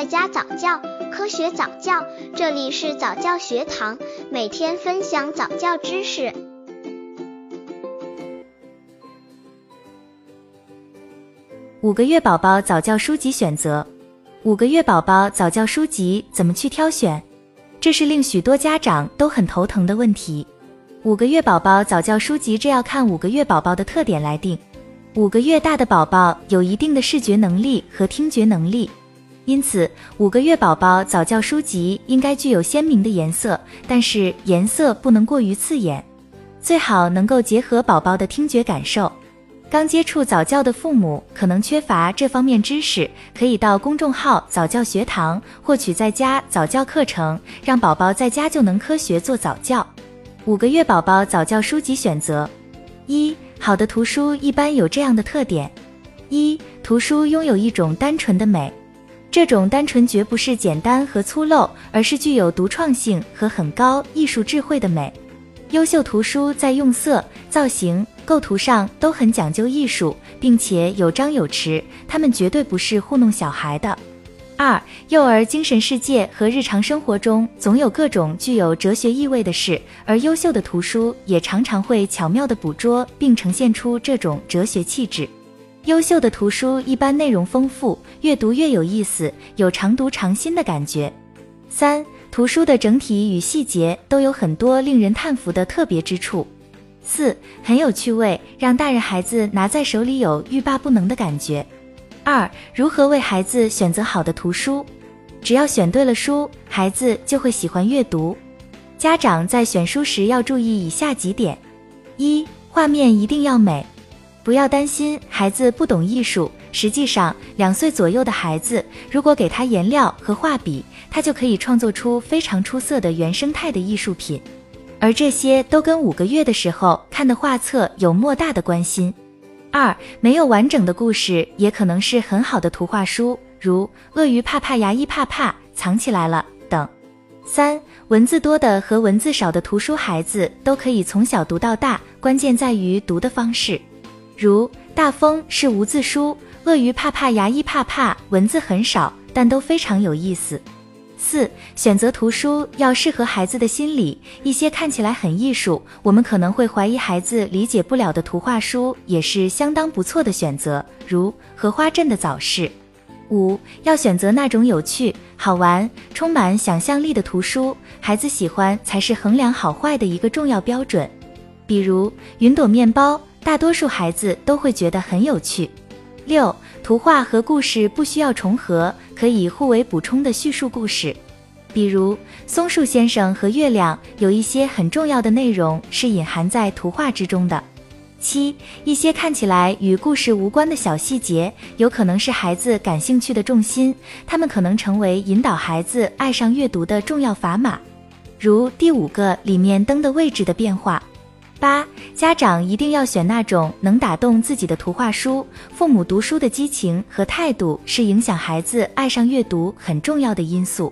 在家早教，科学早教，这里是早教学堂，每天分享早教知识。五个月宝宝早教书籍选择，五个月宝宝早教书籍怎么去挑选？这是令许多家长都很头疼的问题。五个月宝宝早教书籍，这要看五个月宝宝的特点来定。五个月大的宝宝有一定的视觉能力和听觉能力，因此五个月宝宝早教书籍应该具有鲜明的颜色，但是颜色不能过于刺眼，最好能够结合宝宝的听觉感受。刚接触早教的父母可能缺乏这方面知识，可以到公众号早教学堂获取在家早教课程，让宝宝在家就能科学做早教。五个月宝宝早教书籍选择一。好的图书一般有这样的特点：一、图书拥有一种单纯的美，这种单纯绝不是简单和粗陋，而是具有独创性和很高艺术智慧的美。优秀图书在用色、造型、构图上都很讲究艺术，并且有张有弛，它们绝对不是糊弄小孩的。二、幼儿精神世界和日常生活中总有各种具有哲学意味的事，而优秀的图书也常常会巧妙地捕捉并呈现出这种哲学气质。优秀的图书一般内容丰富，越读越有意思，有常读常新的感觉。三、图书的整体与细节都有很多令人叹服的特别之处。四、很有趣味，让大人孩子拿在手里有欲罢不能的感觉。二、如何为孩子选择好的图书？只要选对了书，孩子就会喜欢阅读。家长在选书时要注意以下几点：一、画面一定要美，不要担心孩子不懂艺术。实际上，两岁左右的孩子，如果给他颜料和画笔，他就可以创作出非常出色的原生态的艺术品。而这些都跟五个月的时候看的画册有莫大的关系。二没有完整的故事，也可能是很好的图画书，如鳄鱼怕怕牙医怕怕藏起来了等。三文字多的和文字少的图书，孩子都可以从小读到大，关键在于读的方式。如大风是无字书，鳄鱼怕怕牙医怕怕文字很少，但都非常有意思。四、选择图书要适合孩子的心理。一些看起来很艺术，我们可能会怀疑孩子理解不了的图画书，也是相当不错的选择，如《荷花镇的早市》。五、要选择那种有趣、好玩、充满想象力的图书，孩子喜欢才是衡量好坏的一个重要标准。比如《云朵面包》，大多数孩子都会觉得很有趣。六、图画和故事不需要重合，可以互为补充的叙述故事。比如松树先生和月亮有一些很重要的内容是隐含在图画之中的。七、一些看起来与故事无关的小细节，有可能是孩子感兴趣的重心，他们可能成为引导孩子爱上阅读的重要砝码。如第五个里面灯的位置的变化。八、家长一定要选那种能打动自己的图画书。父母读书的激情和态度是影响孩子爱上阅读很重要的因素。